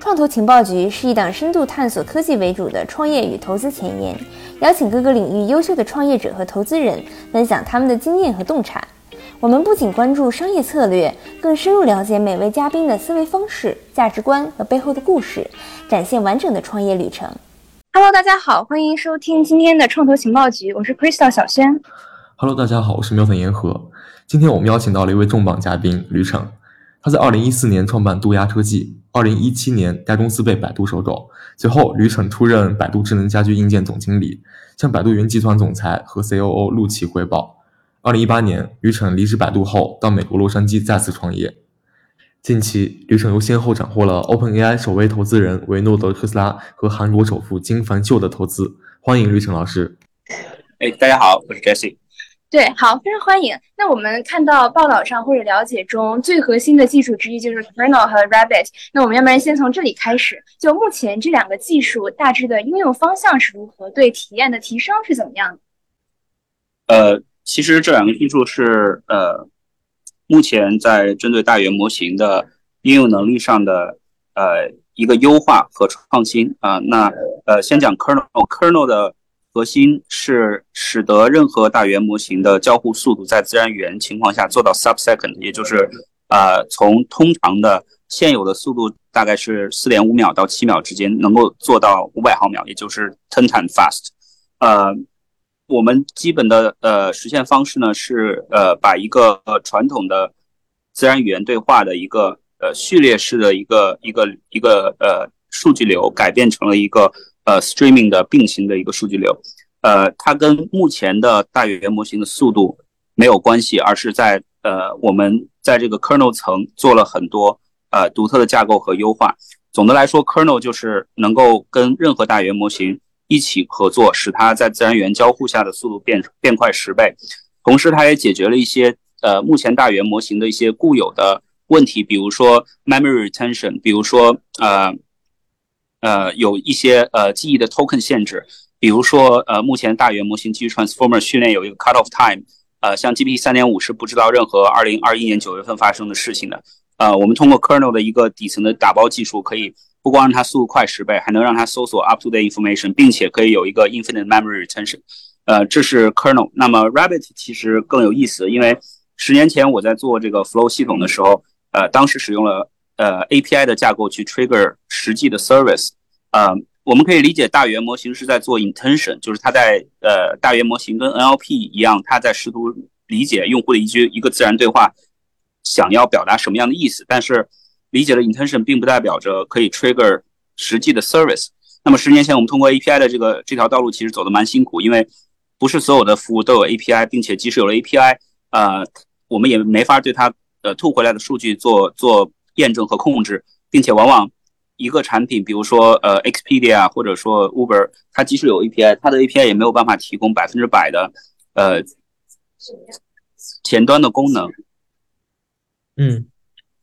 创投情报局是一档深度探索科技为主的创业与投资前沿，邀请各个领域优秀的创业者和投资人分享他们的经验和洞察。我们不仅关注商业策略，更深入了解每位嘉宾的思维方式、价值观和背后的故事，展现完整的创业旅程。Hello，大家好，欢迎收听今天的创投情报局，我是 Crystal 小轩。Hello，大家好，我是喵粉言和。今天我们邀请到了一位重磅嘉宾吕骋，他在2014年创办渡鸦科技。二零一七年，该公司被百度收购。随后，吕骋出任百度智能家居硬件总经理，向百度云集团总裁和 COO 陆琪汇报。二零一八年，吕骋离职百度后，到美国洛杉矶再次创业。近期，吕骋又先后斩获了 OpenAI 首位投资人维诺德特斯拉和韩国首富金凡秀的投资。欢迎吕骋老师。哎，大家好，我是 Jesse。对，好，非常欢迎。那我们看到报道上或者了解中最核心的技术之一就是 Kernel 和 Rabbit。那我们要不然先从这里开始，就目前这两个技术大致的应用方向是如何，对体验的提升是怎么样的？呃，其实这两个技术是呃，目前在针对大语言模型的应用能力上的呃一个优化和创新啊。那呃，先讲 Kernel，Kernel 的。核心是使得任何大语言模型的交互速度在自然语言情况下做到 sub-second，也就是呃从通常的现有的速度大概是四点五秒到七秒之间，能够做到五百毫秒，也就是 ten times fast。呃，我们基本的呃实现方式呢是呃把一个呃传统的自然语言对话的一个呃序列式的一个一个一个呃数据流改变成了一个。呃，streaming 的并行的一个数据流，呃，它跟目前的大语言模型的速度没有关系，而是在呃，我们在这个 kernel 层做了很多呃独特的架构和优化。总的来说，kernel 就是能够跟任何大语言模型一起合作，使它在自然语言交互下的速度变变快十倍。同时，它也解决了一些呃目前大语言模型的一些固有的问题，比如说 memory retention，比如说呃。呃，有一些呃记忆的 token 限制，比如说呃，目前大语言模型基于 transformer 训练有一个 cut off time，呃，像 GPT 三点五是不知道任何二零二一年九月份发生的事情的。呃，我们通过 kernel 的一个底层的打包技术，可以不光让它速度快十倍，还能让它搜索 up to date information，并且可以有一个 infinite memory retention。呃，这是 kernel。那么 Rabbit 其实更有意思，因为十年前我在做这个 flow 系统的时候，呃，当时使用了。呃，API 的架构去 trigger 实际的 service，呃，我们可以理解大语言模型是在做 intention，就是它在呃大语言模型跟 NLP 一样，它在试图理解用户的一句一个自然对话想要表达什么样的意思。但是理解了 intention 并不代表着可以 trigger 实际的 service。那么十年前我们通过 API 的这个这条道路其实走的蛮辛苦，因为不是所有的服务都有 API，并且即使有了 API，呃，我们也没法对它呃吐回来的数据做做。验证和控制，并且往往一个产品，比如说呃，Expedia 或者说 Uber，它即使有 API，它的 API 也没有办法提供百分之百的呃前端的功能。嗯，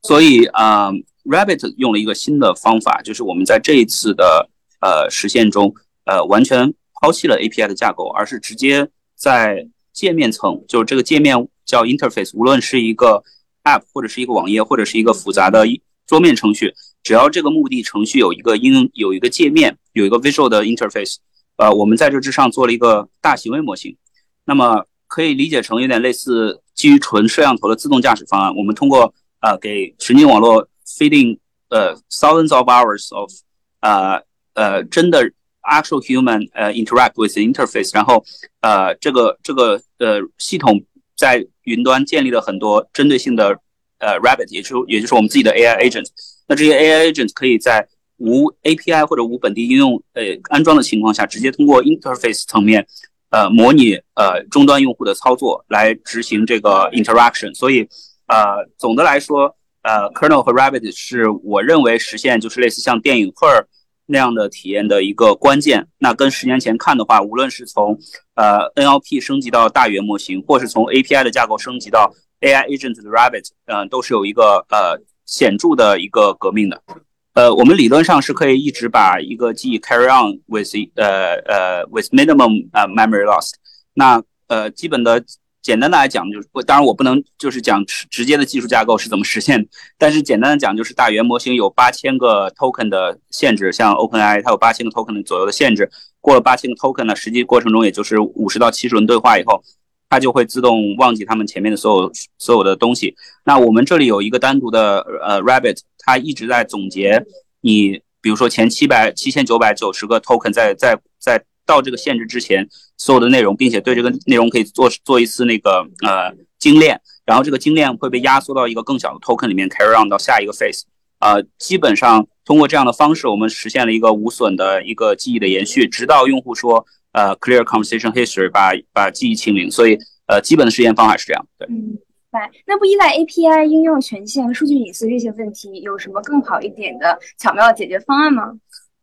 所以啊，Rabbit 用了一个新的方法，就是我们在这一次的呃实现中，呃，完全抛弃了 API 的架构，而是直接在界面层，就是这个界面叫 Interface，无论是一个。App 或者是一个网页或者是一个复杂的桌面程序，只要这个目的程序有一个应用有一个界面有一个 visual 的 interface，呃，我们在这之上做了一个大行为模型，那么可以理解成有点类似基于纯摄像头的自动驾驶方案。我们通过呃给神经网络 feeding 呃 thousands of hours of 呃呃真的 actual human 呃 interact with the interface，然后呃这个这个呃系统。在云端建立了很多针对性的呃 Rabbit，也就也就是我们自己的 AI agent。那这些 AI agent 可以在无 API 或者无本地应用呃安装的情况下，直接通过 interface 层面呃模拟呃终端用户的操作来执行这个 interaction。所以呃总的来说呃 Kernel 和 Rabbit 是我认为实现就是类似像电影 Her。那样的体验的一个关键，那跟十年前看的话，无论是从呃 NLP 升级到大语言模型，或是从 API 的架构升级到 AI agent 的 Rabbit，嗯，都是有一个呃显著的一个革命的。呃，我们理论上是可以一直把一个记忆 carry on with 呃呃 with minimum 呃 memory loss。那呃基本的简单的来讲，就是当然我不能就是讲直接的技术架构是怎么实现，但是简单的讲就是大语言模型有八千个 token 的限制，像 OpenAI 它有八千个 token 左右的限制，过了八千个 token 呢，实际过程中也就是五十到七十轮对话以后，它就会自动忘记他们前面的所有所有的东西。那我们这里有一个单独的呃 Rabbit，它一直在总结你，比如说前七百七千九百九十个 token 在在在。到这个限制之前，所有的内容，并且对这个内容可以做做一次那个呃精炼，然后这个精炼会被压缩到一个更小的 token 里面，carry on 到下一个 phase。呃，基本上通过这样的方式，我们实现了一个无损的一个记忆的延续，直到用户说呃 clear conversation history，把把记忆清零。所以呃，基本的实验方法是这样。对，嗯，对。那不依赖 API 应用权限和数据隐私这些问题，有什么更好一点的巧妙的解决方案吗？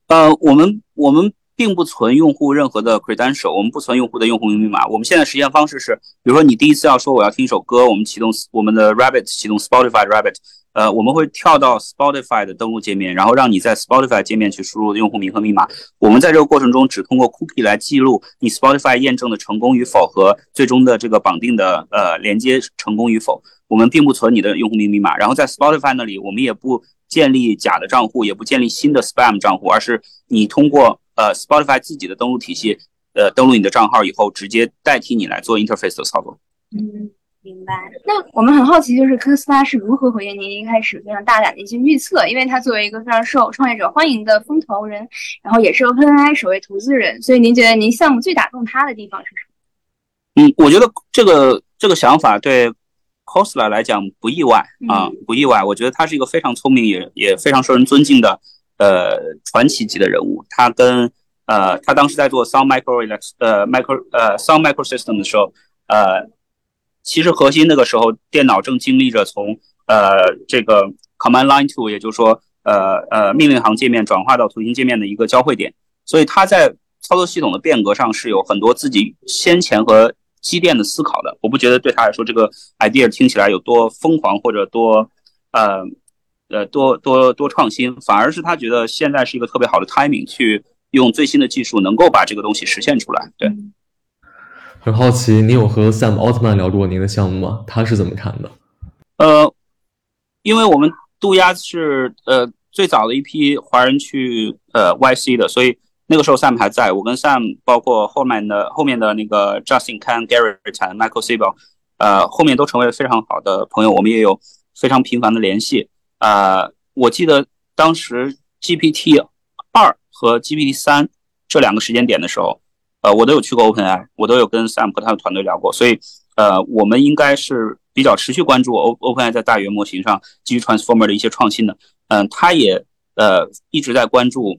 呃，我们我们。并不存用户任何的 credential，我们不存用户的用户名密码。我们现在实现方式是，比如说你第一次要说我要听一首歌，我们启动我们的 Rabbit 启动 Spotify Rabbit，呃，我们会跳到 Spotify 的登录界面，然后让你在 Spotify 界面去输入用户名和密码。我们在这个过程中只通过 cookie 来记录你 Spotify 验证的成功与否和最终的这个绑定的呃连接成功与否。我们并不存你的用户名密码。然后在 Spotify 那里，我们也不建立假的账户，也不建立新的 spam 账户，而是你通过呃，Spotify 自己的登录体系，呃，登录你的账号以后，直接代替你来做 interface 的操作。嗯，明白。那我们很好奇，就是科斯拉是如何回应您一开始非常大胆的一些预测？因为他作为一个非常受创业者欢迎的风投人，然后也是 OpenAI 首位投资人，所以您觉得您项目最打动他的地方是什么？嗯，我觉得这个这个想法对 c o s l a 来讲不意外啊，不意外。我觉得他是一个非常聪明也也非常受人尊敬的。呃，传奇级的人物，他跟呃，他当时在做 Sound Micro Elect 呃 Micro 呃 Sound Micro System 的时候，呃，其实核心那个时候电脑正经历着从呃这个 Command Line to，也就是说呃呃命令行界面转化到图形界面的一个交汇点，所以他在操作系统的变革上是有很多自己先前和积淀的思考的。我不觉得对他来说这个 idea 听起来有多疯狂或者多呃。呃，多多多创新，反而是他觉得现在是一个特别好的 timing，去用最新的技术能够把这个东西实现出来。对，很好奇，你有和 Sam 奥特曼聊过您的项目吗？他是怎么看的？呃，因为我们渡鸦是呃最早的一批华人去呃 YC 的，所以那个时候 Sam 还在。我跟 Sam 包括后面的后面的那个 Justin Can、Gary 产 Michael Siebel，呃，后面都成为了非常好的朋友，我们也有非常频繁的联系。呃，我记得当时 GPT 二和 GPT 三这两个时间点的时候，呃，我都有去过 OpenAI，我都有跟 Sam 和他的团队聊过，所以呃，我们应该是比较持续关注 O OpenAI 在大语言模型上基于 Transformer 的一些创新的。嗯，他也呃一直在关注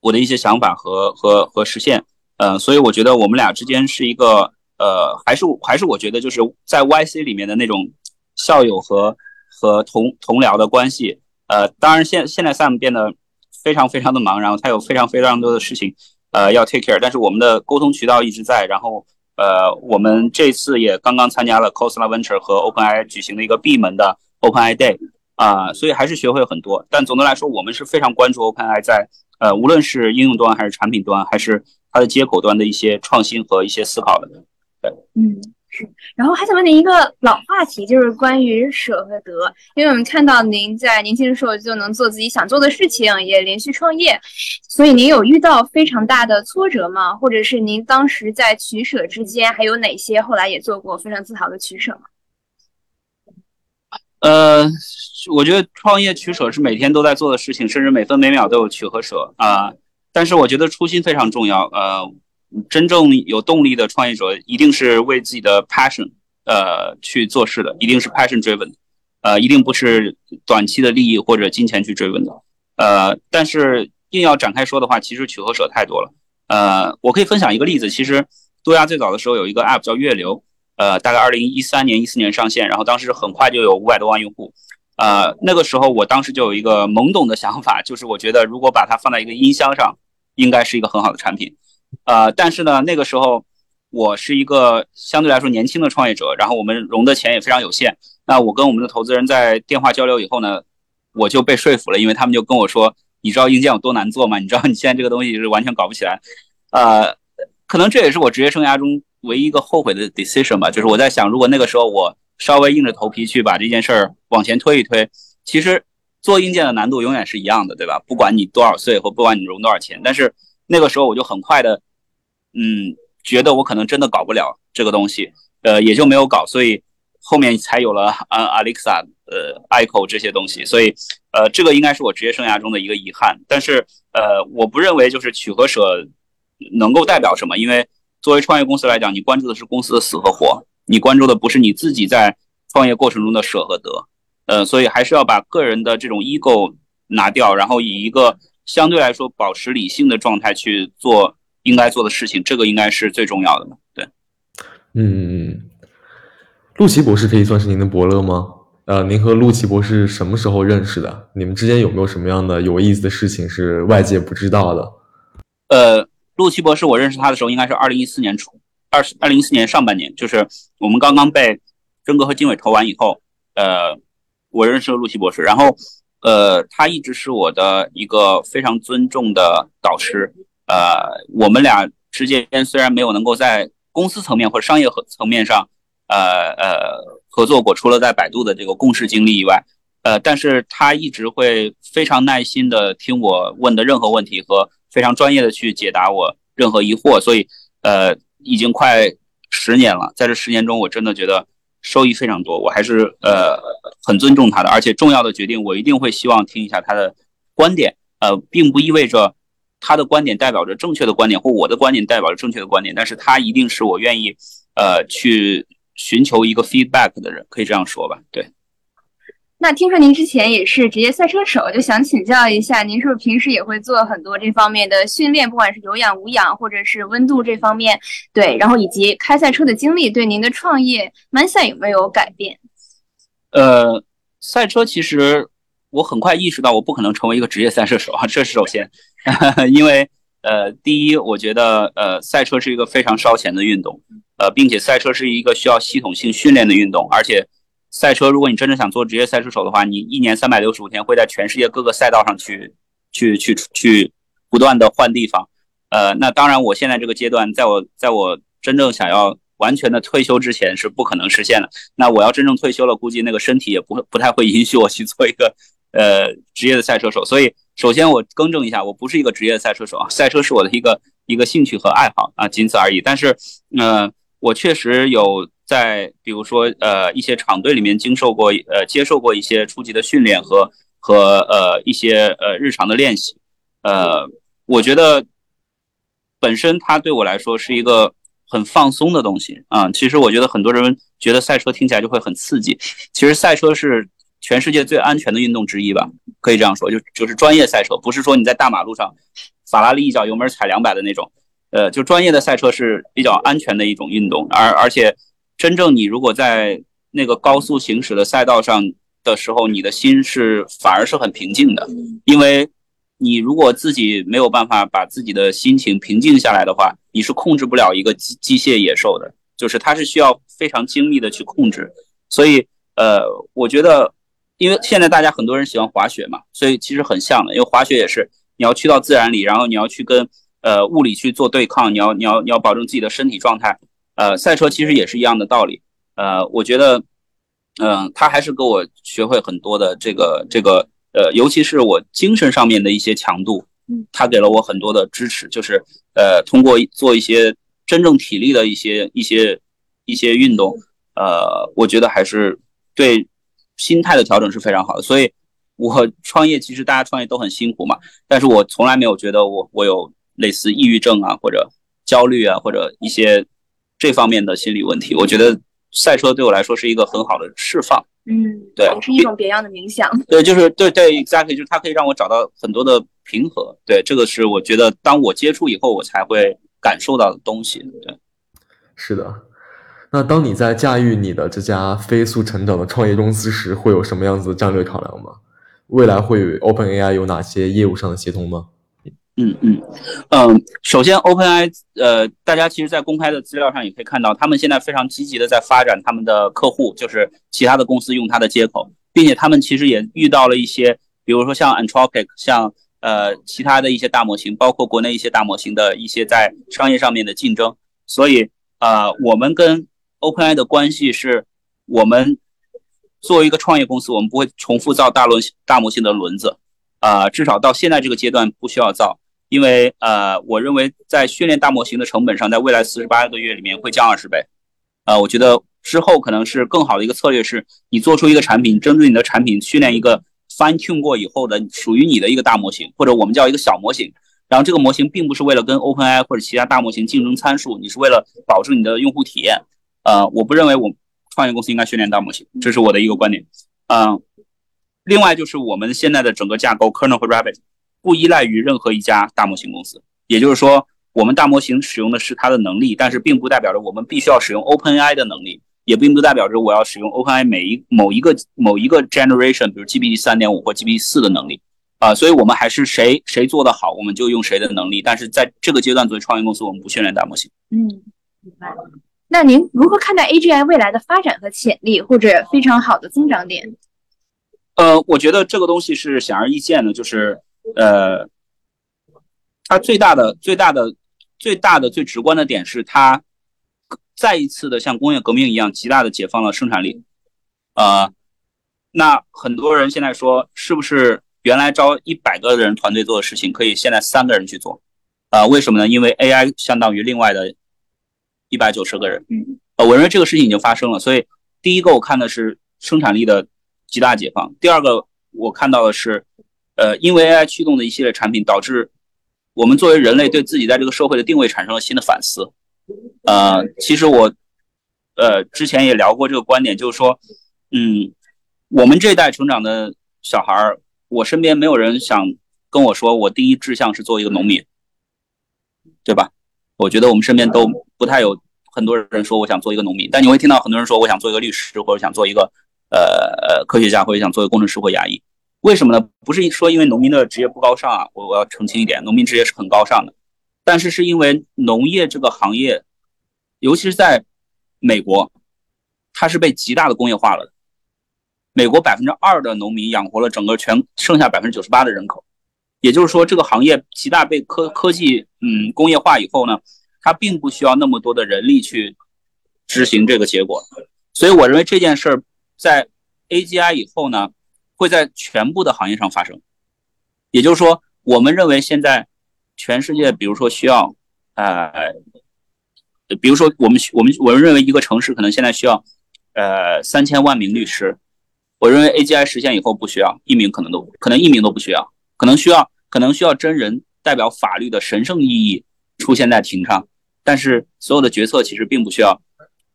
我的一些想法和和和实现。嗯，所以我觉得我们俩之间是一个呃，还是还是我觉得就是在 YC 里面的那种校友和。和同同僚的关系，呃，当然现现在 Sam 变得非常非常的忙，然后他有非常非常多的事情，呃，要 take care。但是我们的沟通渠道一直在，然后呃，我们这次也刚刚参加了 c o s l a Venture 和 OpenAI 举行的一个闭门的 OpenAI Day 啊，所以还是学会很多。但总的来说，我们是非常关注 OpenAI 在呃，无论是应用端还是产品端，还是它的接口端的一些创新和一些思考的。对，嗯。然后还想问您一个老话题，就是关于舍和得。因为我们看到您在年轻的时候就能做自己想做的事情，也连续创业，所以您有遇到非常大的挫折吗？或者是您当时在取舍之间还有哪些后来也做过非常自豪的取舍吗？呃，我觉得创业取舍是每天都在做的事情，甚至每分每秒都有取和舍啊。但是我觉得初心非常重要，呃。真正有动力的创业者，一定是为自己的 passion，呃，去做事的，一定是 passion driven，呃，一定不是短期的利益或者金钱去追问的，呃，但是硬要展开说的话，其实取和舍太多了，呃，我可以分享一个例子，其实多亚最早的时候有一个 app 叫月流，呃，大概二零一三年、一四年上线，然后当时很快就有五百多万用户，呃，那个时候我当时就有一个懵懂的想法，就是我觉得如果把它放在一个音箱上，应该是一个很好的产品。呃，但是呢，那个时候我是一个相对来说年轻的创业者，然后我们融的钱也非常有限。那我跟我们的投资人在电话交流以后呢，我就被说服了，因为他们就跟我说：“你知道硬件有多难做吗？你知道你现在这个东西是完全搞不起来。”呃，可能这也是我职业生涯中唯一一个后悔的 decision 吧，就是我在想，如果那个时候我稍微硬着头皮去把这件事儿往前推一推，其实做硬件的难度永远是一样的，对吧？不管你多少岁或不管你融多少钱，但是那个时候我就很快的，嗯，觉得我可能真的搞不了这个东西，呃，也就没有搞，所以后面才有了啊 Alexa，呃，Echo 这些东西，所以呃，这个应该是我职业生涯中的一个遗憾，但是呃，我不认为就是取和舍能够代表什么，因为。作为创业公司来讲，你关注的是公司的死和活，你关注的不是你自己在创业过程中的舍和得，呃，所以还是要把个人的这种 ego 拿掉，然后以一个相对来说保持理性的状态去做应该做的事情，这个应该是最重要的嘛？对，嗯，陆琪博士可以算是您的伯乐吗？呃，您和陆琪博士什么时候认识的？你们之间有没有什么样的有意思的事情是外界不知道的？呃。陆琪博士，我认识他的时候应该是二零一四年初，二十二零一四年上半年，就是我们刚刚被真哥和经纬投完以后，呃，我认识了陆琪博士，然后，呃，他一直是我的一个非常尊重的导师，呃，我们俩之间虽然没有能够在公司层面或者商业和层面上，呃呃合作过，除了在百度的这个共事经历以外，呃，但是他一直会非常耐心的听我问的任何问题和。非常专业的去解答我任何疑惑，所以呃，已经快十年了，在这十年中，我真的觉得收益非常多。我还是呃很尊重他的，而且重要的决定，我一定会希望听一下他的观点。呃，并不意味着他的观点代表着正确的观点，或我的观点代表着正确的观点，但是他一定是我愿意呃去寻求一个 feedback 的人，可以这样说吧？对。那听说您之前也是职业赛车手，就想请教一下，您是不是平时也会做很多这方面的训练，不管是有氧、无氧，或者是温度这方面？对，然后以及开赛车的经历，对您的创业 mindset 有没有改变？呃，赛车其实我很快意识到，我不可能成为一个职业赛车手啊，这是首先，因为呃，第一，我觉得呃，赛车是一个非常烧钱的运动，呃，并且赛车是一个需要系统性训练的运动，而且。赛车，如果你真正想做职业赛车手的话，你一年三百六十五天会在全世界各个赛道上去，去去去不断的换地方。呃，那当然，我现在这个阶段，在我在我真正想要完全的退休之前是不可能实现的。那我要真正退休了，估计那个身体也不会不太会允许我去做一个呃职业的赛车手。所以，首先我更正一下，我不是一个职业的赛车手啊，赛车是我的一个一个兴趣和爱好啊，仅此而已。但是，呃，我确实有。在比如说，呃，一些厂队里面经受过，呃，接受过一些初级的训练和和呃一些呃日常的练习，呃，我觉得本身它对我来说是一个很放松的东西啊。其实我觉得很多人觉得赛车听起来就会很刺激，其实赛车是全世界最安全的运动之一吧，可以这样说，就就是专业赛车，不是说你在大马路上法拉利一脚油门踩两百的那种，呃，就专业的赛车是比较安全的一种运动，而而且。真正你如果在那个高速行驶的赛道上的时候，你的心是反而是很平静的，因为你如果自己没有办法把自己的心情平静下来的话，你是控制不了一个机机械野兽的，就是它是需要非常精密的去控制。所以，呃，我觉得，因为现在大家很多人喜欢滑雪嘛，所以其实很像的，因为滑雪也是你要去到自然里，然后你要去跟呃物理去做对抗，你要你要你要保证自己的身体状态。呃，赛车其实也是一样的道理。呃，我觉得，嗯，他还是给我学会很多的这个这个，呃，尤其是我精神上面的一些强度，嗯，他给了我很多的支持。就是呃，通过做一些真正体力的一些一些一些运动，呃，我觉得还是对心态的调整是非常好的。所以，我创业其实大家创业都很辛苦嘛，但是我从来没有觉得我我有类似抑郁症啊，或者焦虑啊，或者一些。这方面的心理问题，我觉得赛车对我来说是一个很好的释放。嗯，对，也是一种别样的冥想。对，就是对对，exactly，就是它可以让我找到很多的平和。对，这个是我觉得当我接触以后，我才会感受到的东西。对，是的。那当你在驾驭你的这家飞速成长的创业公司时，会有什么样子的战略考量吗？未来会与 OpenAI 有哪些业务上的协同吗？嗯嗯。嗯，首先，OpenAI，呃，大家其实，在公开的资料上也可以看到，他们现在非常积极的在发展他们的客户，就是其他的公司用它的接口，并且他们其实也遇到了一些，比如说像 Anthropic，像呃其他的一些大模型，包括国内一些大模型的一些在商业上面的竞争，所以啊，我们跟 OpenAI 的关系是，我们作为一个创业公司，我们不会重复造大轮大模型的轮子，啊，至少到现在这个阶段不需要造，因为呃，我认为在训练大模型的成本上，在未来四十八个月里面会降二十倍，呃，我觉得之后可能是更好的一个策略是，你做出一个产品，针对你的产品训练一个 fine tune 过以后的属于你的一个大模型，或者我们叫一个小模型。然后这个模型并不是为了跟 OpenAI 或者其他大模型竞争参数，你是为了保证你的用户体验。呃，我不认为我创业公司应该训练大模型，这是我的一个观点。嗯，另外就是我们现在的整个架构 Kernel 和 Rabbit 不依赖于任何一家大模型公司，也就是说，我们大模型使用的是它的能力，但是并不代表着我们必须要使用 OpenAI 的能力，也并不代表着我要使用 OpenAI 每一某一个某一个 generation，比如 GPT 三点五或 GPT 四的能力。啊，所以我们还是谁谁做的好，我们就用谁的能力。但是在这个阶段，作为创业公司，我们不训练大模型。嗯，明白。那您如何看待 AGI 未来的发展和潜力，或者非常好的增长点？呃，我觉得这个东西是显而易见的，就是呃，它最大的、最大的、最大的、最直观的点是，它再一次的像工业革命一样，极大的解放了生产力。呃，那很多人现在说，是不是？原来招一百个人团队做的事情，可以现在三个人去做，啊，为什么呢？因为 AI 相当于另外的一百九十个人，呃，我认为这个事情已经发生了。所以第一个我看的是生产力的极大解放，第二个我看到的是，呃，因为 AI 驱动的一系列产品，导致我们作为人类对自己在这个社会的定位产生了新的反思。呃，其实我，呃，之前也聊过这个观点，就是说，嗯，我们这一代成长的小孩儿。我身边没有人想跟我说，我第一志向是做一个农民，对吧？我觉得我们身边都不太有很多人说我想做一个农民，但你会听到很多人说我想做一个律师，或者想做一个呃呃科学家，或者想做一个工程师或牙医。为什么呢？不是说因为农民的职业不高尚啊，我我要澄清一点，农民职业是很高尚的，但是是因为农业这个行业，尤其是在美国，它是被极大的工业化了的。美国百分之二的农民养活了整个全剩下百分之九十八的人口，也就是说，这个行业极大被科科技嗯工业化以后呢，它并不需要那么多的人力去执行这个结果。所以，我认为这件事儿在 AGI 以后呢，会在全部的行业上发生。也就是说，我们认为现在全世界，比如说需要呃，比如说我们我们我们认为一个城市可能现在需要呃三千万名律师。我认为 AGI 实现以后不需要一名，可能都可能一名都不需要，可能需要可能需要真人代表法律的神圣意义出现在庭上，但是所有的决策其实并不需要，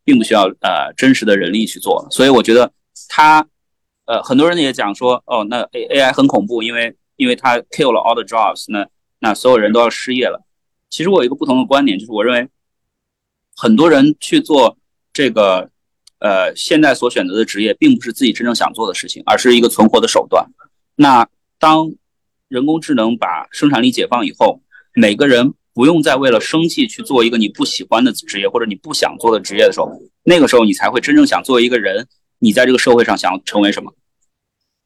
并不需要呃真实的人力去做。所以我觉得他呃很多人也讲说哦那 A AI 很恐怖，因为因为它 kill 了 all the jobs，那那所有人都要失业了。其实我有一个不同的观点，就是我认为很多人去做这个。呃，现在所选择的职业并不是自己真正想做的事情，而是一个存活的手段。那当人工智能把生产力解放以后，每个人不用再为了生计去做一个你不喜欢的职业或者你不想做的职业的时候，那个时候你才会真正想作为一个人，你在这个社会上想要成为什么？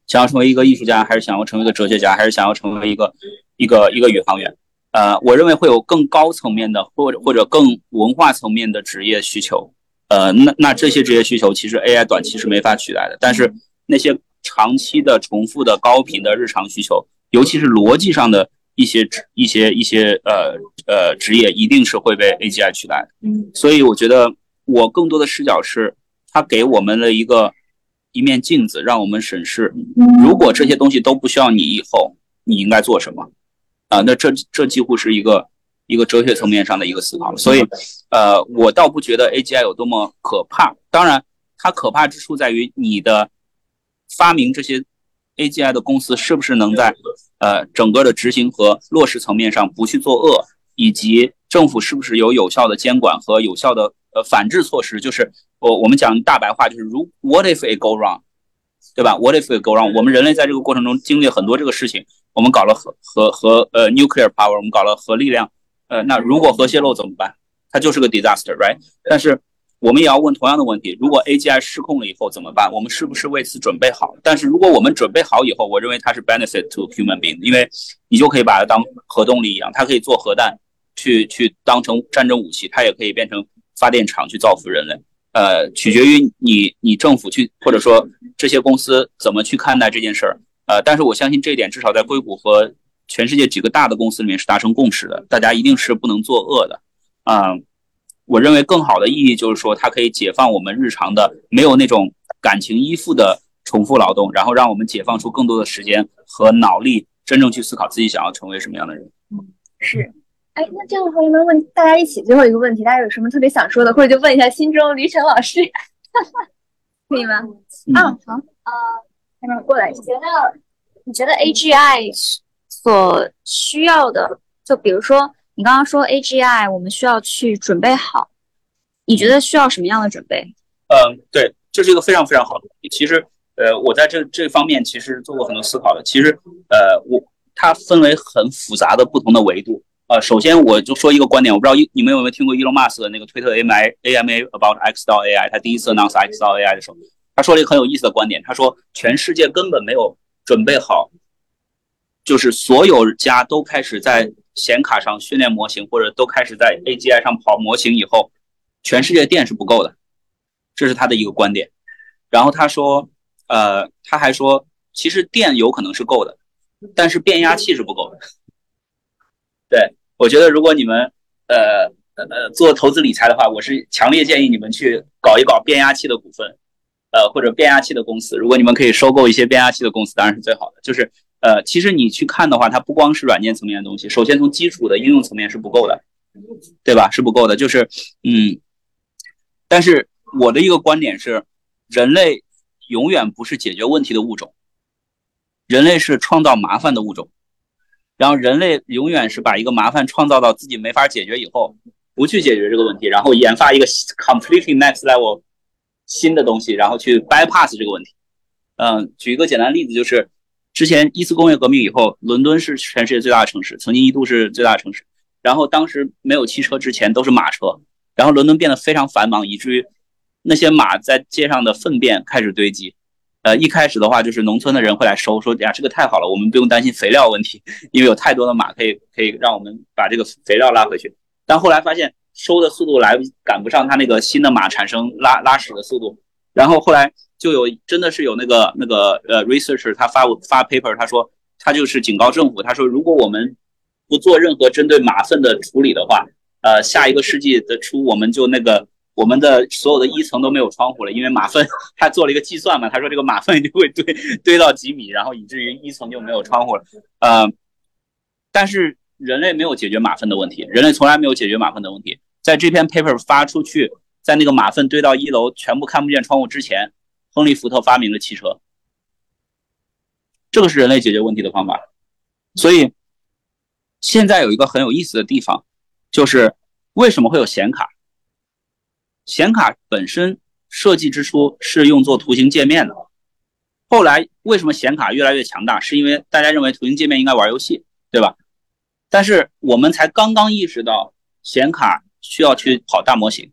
想要成为一个艺术家，还是想要成为一个哲学家，还是想要成为一个一个一个宇航员？呃，我认为会有更高层面的或者或者更文化层面的职业需求。呃，那那这些职业需求其实 AI 短期是没法取代的，但是那些长期的、重复的、高频的日常需求，尤其是逻辑上的一些职、一些一些呃呃职业，一定是会被 AGI 取代的。嗯，所以我觉得我更多的视角是，它给我们了一个一面镜子，让我们审视，如果这些东西都不需要你以后，你应该做什么？啊，那这这几乎是一个。一个哲学层面上的一个思考，所以，呃，我倒不觉得 AGI 有多么可怕。当然，它可怕之处在于你的发明这些 AGI 的公司是不是能在呃整个的执行和落实层面上不去作恶，以及政府是不是有有效的监管和有效的呃反制措施。就是我我们讲大白话，就是如 What if it go wrong，对吧？What if it go wrong？我们人类在这个过程中经历很多这个事情，我们搞了核核核呃 nuclear power，我们搞了核力量。呃，那如果核泄漏怎么办？它就是个 disaster，right？但是我们也要问同样的问题：如果 AGI 失控了以后怎么办？我们是不是为此准备好？但是如果我们准备好以后，我认为它是 benefit to human being，因为你就可以把它当核动力一样，它可以做核弹，去去当成战争武器，它也可以变成发电厂去造福人类。呃，取决于你你政府去或者说这些公司怎么去看待这件事儿。呃，但是我相信这一点，至少在硅谷和全世界几个大的公司里面是达成共识的，大家一定是不能作恶的。啊，我认为更好的意义就是说，它可以解放我们日常的没有那种感情依附的重复劳动，然后让我们解放出更多的时间和脑力，真正去思考自己想要成为什么样的人。嗯，是。哎，那这样的话，有没有问大家一起最后一个问题？大家有什么特别想说的，或者就问一下心中李晨老师，可以吗？啊，好，呃，下面过来。你觉得你觉得 AGI 所需要的，就比如说你刚刚说 AGI，我们需要去准备好，你觉得需要什么样的准备？嗯，对，这是一个非常非常好的问题。其实，呃，我在这这方面其实做过很多思考的。其实，呃，我它分为很复杂的不同的维度。呃，首先我就说一个观点，我不知道你们有没有听过伊隆马斯的那个推特 AMA AMA about X 到 AI，他第一次 announce X 到 AI 的时候，他说了一个很有意思的观点，他说全世界根本没有准备好，就是所有家都开始在显卡上训练模型，或者都开始在 AGI 上跑模型以后，全世界电是不够的，这是他的一个观点。然后他说，呃，他还说，其实电有可能是够的，但是变压器是不够的。对，我觉得如果你们呃呃做投资理财的话，我是强烈建议你们去搞一搞变压器的股份，呃或者变压器的公司。如果你们可以收购一些变压器的公司，当然是最好的。就是呃，其实你去看的话，它不光是软件层面的东西，首先从基础的应用层面是不够的，对吧？是不够的。就是嗯，但是我的一个观点是，人类永远不是解决问题的物种，人类是创造麻烦的物种。然后人类永远是把一个麻烦创造到自己没法解决以后，不去解决这个问题，然后研发一个 completely next level 新的东西，然后去 bypass 这个问题。嗯，举一个简单例子，就是之前一次工业革命以后，伦敦是全世界最大的城市，曾经一度是最大的城市。然后当时没有汽车之前都是马车，然后伦敦变得非常繁忙，以至于那些马在街上的粪便开始堆积。呃，一开始的话就是农村的人会来收，说呀这个太好了，我们不用担心肥料问题，因为有太多的马可以可以让我们把这个肥料拉回去。但后来发现收的速度来赶不上他那个新的马产生拉拉屎的速度，然后后来就有真的是有那个那个呃 researcher 他发发 paper，他说他就是警告政府，他说如果我们不做任何针对马粪的处理的话，呃下一个世纪的初我们就那个。我们的所有的一层都没有窗户了，因为马粪，他做了一个计算嘛，他说这个马粪就会堆堆到几米，然后以至于一层就没有窗户了。呃，但是人类没有解决马粪的问题，人类从来没有解决马粪的问题。在这篇 paper 发出去，在那个马粪堆到一楼全部看不见窗户之前，亨利福特发明了汽车，这个是人类解决问题的方法。所以现在有一个很有意思的地方，就是为什么会有显卡？显卡本身设计之初是用作图形界面的，后来为什么显卡越来越强大？是因为大家认为图形界面应该玩游戏，对吧？但是我们才刚刚意识到显卡需要去跑大模型，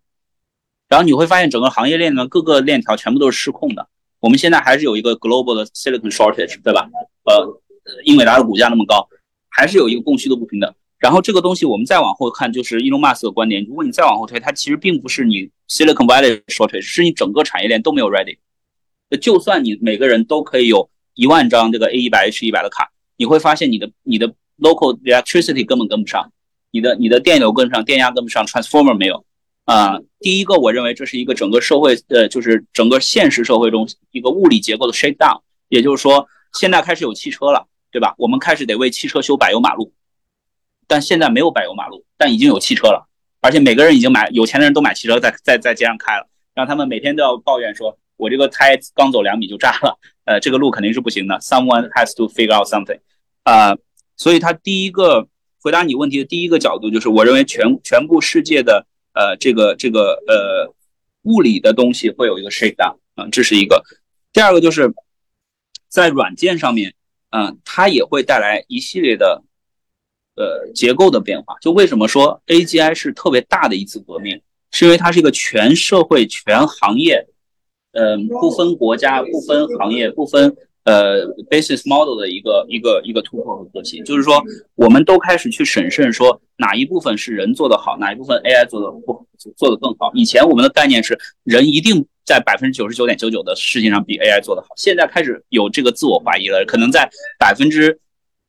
然后你会发现整个行业链呢各个链条全部都是失控的。我们现在还是有一个 global 的 silicon shortage，对吧？呃，英伟达的股价那么高，还是有一个供需的不平等。然后这个东西我们再往后看，就是 Elon Musk 的观点。如果你再往后推，它其实并不是你 Silicon Valley short，是你整个产业链都没有 ready。就算你每个人都可以有一万张这个 A 一百 H 一百的卡，你会发现你的你的 local electricity 根本跟不上，你的你的电流跟不上，电压跟不上，transformer 没有。啊，第一个我认为这是一个整个社会呃，就是整个现实社会中一个物理结构的 shakedown。也就是说，现在开始有汽车了，对吧？我们开始得为汽车修柏油马路。但现在没有柏油马路，但已经有汽车了，而且每个人已经买，有钱的人都买汽车在在在街上开了，让他们每天都要抱怨说，我这个胎刚走两米就炸了，呃，这个路肯定是不行的。Someone has to figure out something，啊，所以他第一个回答你问题的第一个角度就是，我认为全全部世界的呃这个这个呃物理的东西会有一个 shakedown，啊，这是一个。第二个就是在软件上面，嗯，它也会带来一系列的。呃，结构的变化，就为什么说 AGI 是特别大的一次革命，是因为它是一个全社会、全行业，嗯，不分国家、不分行业、不分呃，business model 的一个一个一个突破和革新，就是说，我们都开始去审慎说哪一部分是人做的好，哪一部分 AI 做的不做的更好。以前我们的概念是人一定在百分之九十九点九九的事情上比 AI 做的好，现在开始有这个自我怀疑了，可能在百分之，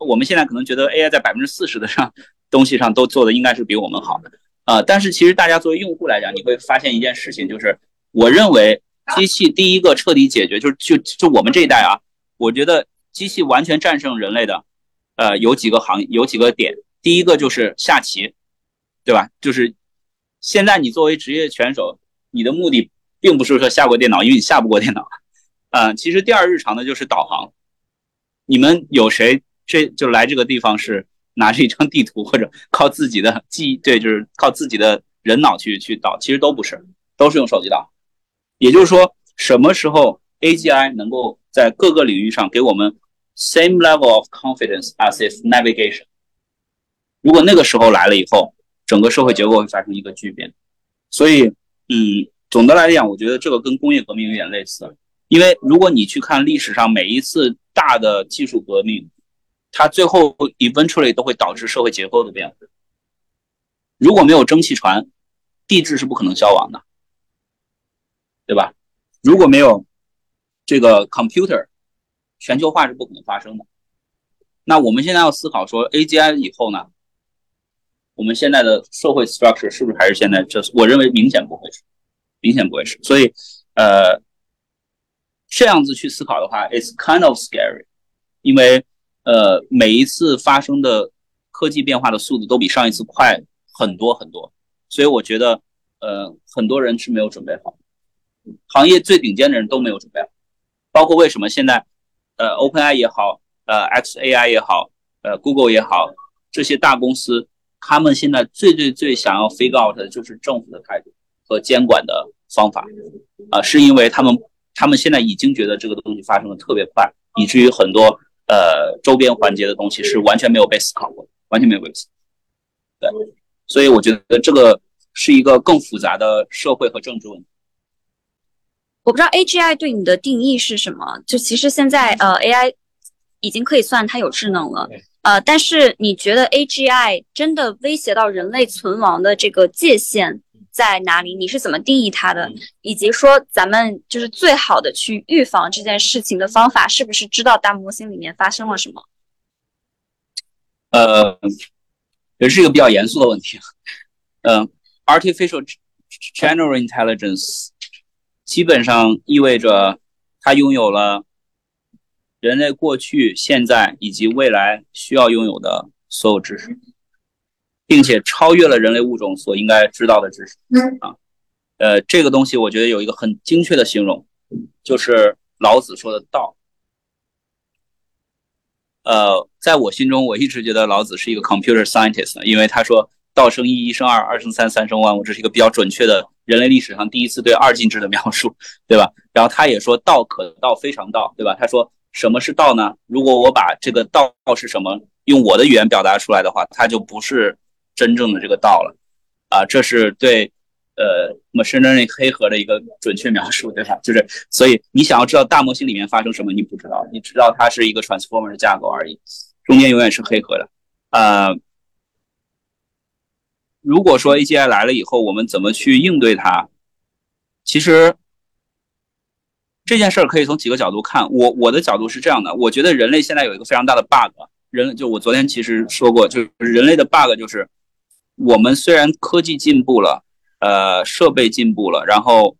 我们现在可能觉得 AI 在百分之四十的上东西上都做的应该是比我们好的啊。但是其实大家作为用户来讲，你会发现一件事情，就是我认为机器第一个彻底解决，就是就就我们这一代啊。我觉得机器完全战胜人类的，呃，有几个行有几个点。第一个就是下棋，对吧？就是现在你作为职业选手，你的目的并不是说下过电脑，因为你下不过电脑。嗯，其实第二日常的就是导航。你们有谁这就来这个地方是拿着一张地图或者靠自己的记忆？对，就是靠自己的人脑去去导，其实都不是，都是用手机导。也就是说，什么时候 AGI 能够？在各个领域上给我们 same level of confidence as if navigation。如果那个时候来了以后，整个社会结构会发生一个巨变。所以，嗯，总的来讲，我觉得这个跟工业革命有点类似。因为如果你去看历史上每一次大的技术革命，它最后 eventually 都会导致社会结构的变化。如果没有蒸汽船，地质是不可能消亡的，对吧？如果没有这个 computer 全球化是不可能发生的。那我们现在要思考说，AGI 以后呢，我们现在的社会 structure 是不是还是现在这？我认为明显不会是，明显不会是。所以，呃，这样子去思考的话，it's kind of scary，因为呃，每一次发生的科技变化的速度都比上一次快很多很多。所以我觉得，呃，很多人是没有准备好，行业最顶尖的人都没有准备好。包括为什么现在，呃，OpenAI 也好，呃，xAI 也好，呃，Google 也好，这些大公司，他们现在最最最想要 figure out 的就是政府的态度和监管的方法，啊，是因为他们他们现在已经觉得这个东西发生的特别快，以至于很多呃周边环节的东西是完全没有被思考过，完全没有被思考。对，所以我觉得这个是一个更复杂的社会和政治问题。我不知道 AGI 对你的定义是什么？就其实现在呃 AI 已经可以算它有智能了，呃，但是你觉得 AGI 真的威胁到人类存亡的这个界限在哪里？你是怎么定义它的？以及说咱们就是最好的去预防这件事情的方法，是不是知道大模型里面发生了什么？呃，也是一个比较严肃的问题。嗯，Artificial General Intelligence。基本上意味着它拥有了人类过去、现在以及未来需要拥有的所有知识，并且超越了人类物种所应该知道的知识。啊，呃，这个东西我觉得有一个很精确的形容，就是老子说的道。呃，在我心中，我一直觉得老子是一个 computer scientist，因为他说。道生一，一生二，二生三，三生万物，这是一个比较准确的人类历史上第一次对二进制的描述，对吧？然后他也说道可道非常道，对吧？他说什么是道呢？如果我把这个道是什么用我的语言表达出来的话，它就不是真正的这个道了，啊，这是对呃 machine learning 黑盒的一个准确描述，对吧？就是所以你想要知道大模型里面发生什么，你不知道，你知道它是一个 transformer 的架构而已，中间永远是黑盒的，啊。如果说 AGI 来了以后，我们怎么去应对它？其实这件事儿可以从几个角度看。我我的角度是这样的，我觉得人类现在有一个非常大的 bug。人就我昨天其实说过，就是人类的 bug 就是我们虽然科技进步了，呃，设备进步了，然后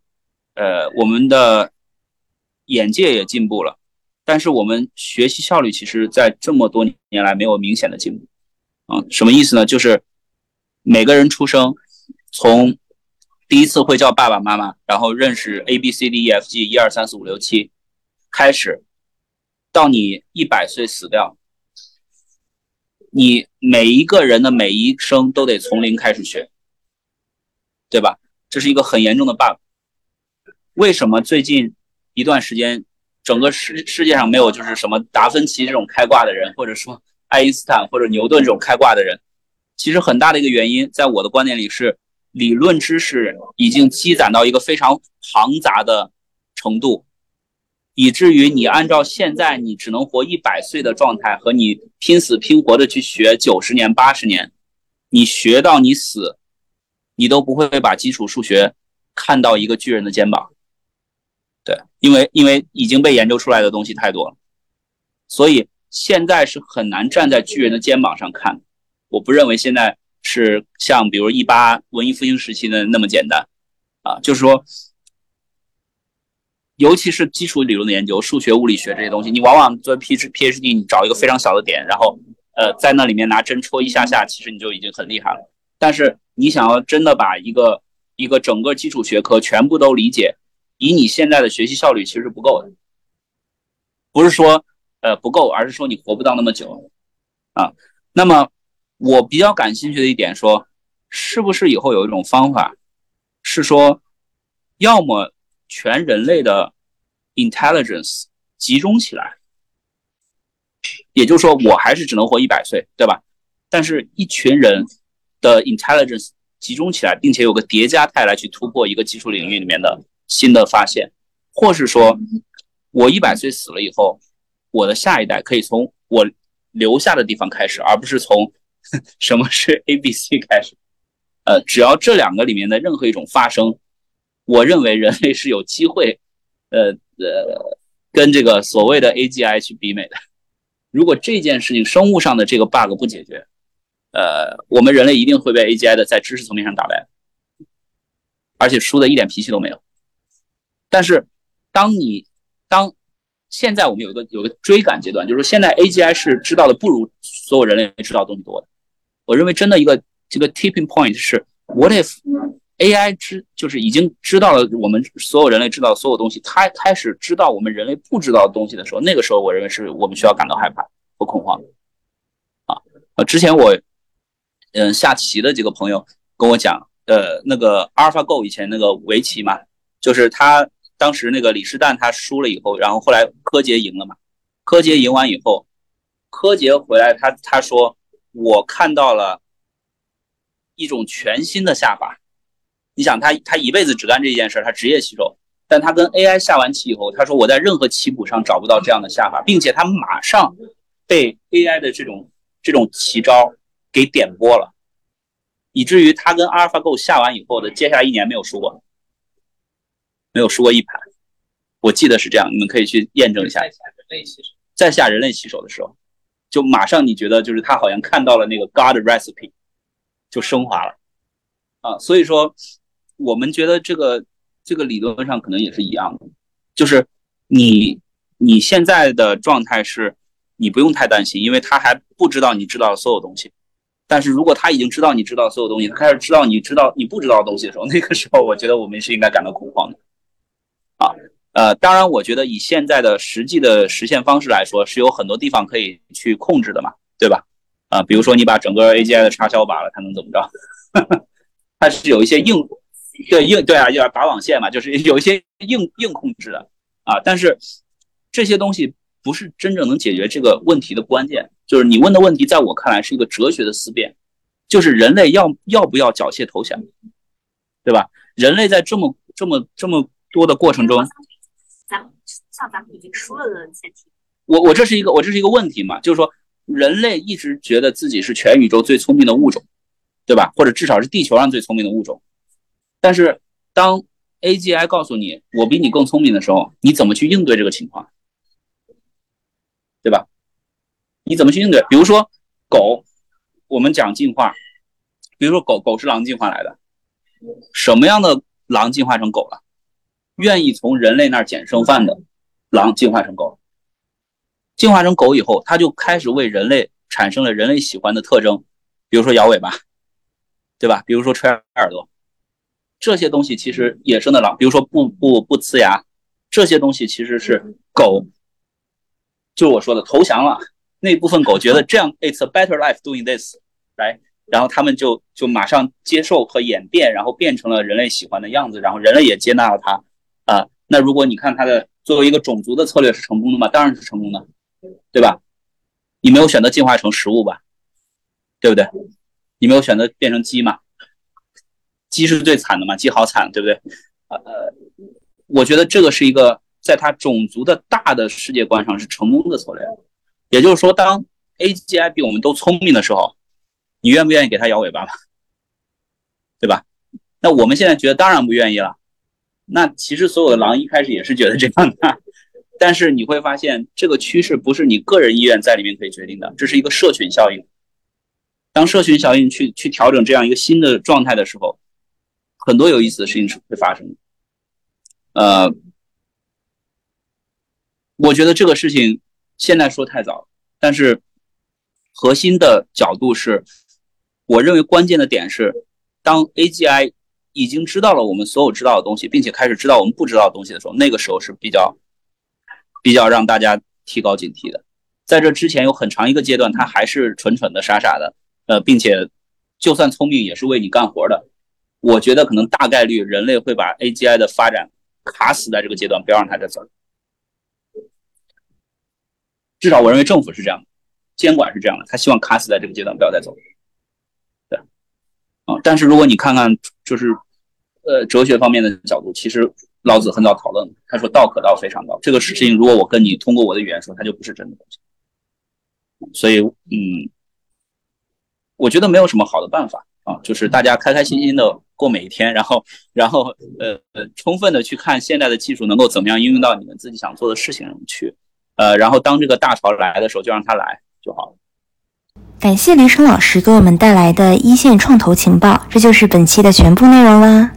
呃，我们的眼界也进步了，但是我们学习效率其实在这么多年来没有明显的进步。嗯，什么意思呢？就是。每个人出生，从第一次会叫爸爸妈妈，然后认识 A B C D E F G 一二三四五六七，开始到你一百岁死掉，你每一个人的每一生都得从零开始学，对吧？这是一个很严重的 bug。为什么最近一段时间，整个世世界上没有就是什么达芬奇这种开挂的人，或者说爱因斯坦或者牛顿这种开挂的人？其实很大的一个原因，在我的观点里是，理论知识已经积攒到一个非常庞杂的程度，以至于你按照现在你只能活一百岁的状态，和你拼死拼活的去学九十年、八十年，你学到你死，你都不会把基础数学看到一个巨人的肩膀。对，因为因为已经被研究出来的东西太多了，所以现在是很难站在巨人的肩膀上看。我不认为现在是像比如一八文艺复兴时期的那么简单啊，就是说。尤其是基础理论的研究，数学、物理学这些东西，你往往做 P H P H D，你找一个非常小的点，然后呃在那里面拿针戳一下下，其实你就已经很厉害了。但是你想要真的把一个一个整个基础学科全部都理解，以你现在的学习效率其实不够的。不是说呃不够，而是说你活不到那么久啊。那么我比较感兴趣的一点说，是不是以后有一种方法，是说要么。全人类的 intelligence 集中起来，也就是说，我还是只能活一百岁，对吧？但是，一群人的 intelligence 集中起来，并且有个叠加态来去突破一个技术领域里面的新的发现，或是说，我一百岁死了以后，我的下一代可以从我留下的地方开始，而不是从 什么是 A B C 开始。呃，只要这两个里面的任何一种发生。我认为人类是有机会，呃呃，跟这个所谓的 AGI 去比美的。如果这件事情生物上的这个 bug 不解决，呃，我们人类一定会被 AGI 的在知识层面上打败，而且输的一点脾气都没有。但是，当你当现在我们有一个有个追赶阶段，就是说现在 AGI 是知道的不如所有人类知道的东西多的。我认为真的一个这个 tipping point 是 What if AI 知就是已经知道了我们所有人类知道的所有东西，它开始知道我们人类不知道的东西的时候，那个时候我认为是我们需要感到害怕和恐慌。啊，呃，之前我嗯下棋的几个朋友跟我讲，呃，那个 AlphaGo 以前那个围棋嘛，就是他当时那个李世旦他输了以后，然后后来柯洁赢了嘛，柯洁赢完以后，柯洁回来他他说我看到了一种全新的下法。你想他，他一辈子只干这一件事，他职业棋手。但他跟 AI 下完棋以后，他说我在任何棋谱上找不到这样的下法，并且他马上被 AI 的这种这种奇招给点拨了，以至于他跟 AlphaGo 下完以后的接下来一年没有输过，没有输过一盘。我记得是这样，你们可以去验证一下。在下人类棋手的时候，就马上你觉得就是他好像看到了那个 God recipe，就升华了啊，所以说。我们觉得这个这个理论上可能也是一样的，就是你你现在的状态是，你不用太担心，因为他还不知道你知道的所有东西。但是如果他已经知道你知道所有东西，他开始知道你知道你不知道的东西的时候，那个时候我觉得我们是应该感到恐慌的。啊，呃，当然，我觉得以现在的实际的实现方式来说，是有很多地方可以去控制的嘛，对吧？啊，比如说你把整个 AGI 的插销拔了，它能怎么着？它是有一些硬。对硬对啊，要拔网线嘛，就是有一些硬硬控制的啊。但是这些东西不是真正能解决这个问题的关键。就是你问的问题，在我看来是一个哲学的思辨，就是人类要要不要缴械投降，对吧？人类在这么这么这么多的过程中，咱们像咱们已经输了的前提，我我这是一个我这是一个问题嘛，就是说人类一直觉得自己是全宇宙最聪明的物种，对吧？或者至少是地球上最聪明的物种。但是，当 AGI 告诉你我比你更聪明的时候，你怎么去应对这个情况？对吧？你怎么去应对？比如说狗，我们讲进化，比如说狗狗是狼进化来的，什么样的狼进化成狗了？愿意从人类那儿捡剩饭的狼进化成狗，进化成狗以后，它就开始为人类产生了人类喜欢的特征，比如说摇尾巴，对吧？比如说吹耳朵。这些东西其实野生的狼，比如说不不不呲牙，这些东西其实是狗，就是我说的投降了。那部分狗觉得这样，it's a better life doing this，来，然后他们就就马上接受和演变，然后变成了人类喜欢的样子，然后人类也接纳了它啊。那如果你看它的作为一个种族的策略是成功的吗？当然是成功的，对吧？你没有选择进化成食物吧？对不对？你没有选择变成鸡吗？鸡是最惨的嘛？鸡好惨，对不对？呃，我觉得这个是一个在它种族的大的世界观上是成功的策略。也就是说，当 AGI 比我们都聪明的时候，你愿不愿意给它摇尾巴吧？对吧？那我们现在觉得当然不愿意了。那其实所有的狼一开始也是觉得这样的，但是你会发现这个趋势不是你个人意愿在里面可以决定的，这是一个社群效应。当社群效应去去调整这样一个新的状态的时候，很多有意思的事情是会发生的。呃，我觉得这个事情现在说太早，但是核心的角度是，我认为关键的点是，当 AGI 已经知道了我们所有知道的东西，并且开始知道我们不知道的东西的时候，那个时候是比较比较让大家提高警惕的。在这之前有很长一个阶段，它还是蠢蠢的、傻傻的，呃，并且就算聪明也是为你干活的。我觉得可能大概率人类会把 AGI 的发展。卡死在这个阶段，不要让它再走。至少我认为政府是这样的，监管是这样的，他希望卡死在这个阶段，不要再走。对，啊，但是如果你看看，就是呃哲学方面的角度，其实老子很早讨论，他说道可道非常道。这个事情如果我跟你通过我的语言说，它就不是真的东西。所以，嗯，我觉得没有什么好的办法啊，就是大家开开心心的。过每一天，然后，然后，呃呃，充分的去看现在的技术能够怎么样应用到你们自己想做的事情上去，呃，然后当这个大潮来的时候，就让它来就好了。感谢李成老师给我们带来的一线创投情报，这就是本期的全部内容啦。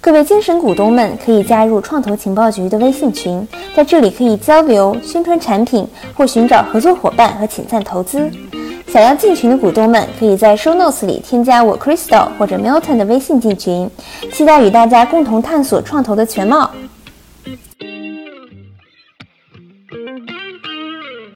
各位精神股东们可以加入创投情报局的微信群，在这里可以交流、宣传产品或寻找合作伙伴和潜在投资。想要进群的股东们，可以在 Show Notes 里添加我 Crystal 或者 Milton 的微信进群，期待与大家共同探索创投的全貌。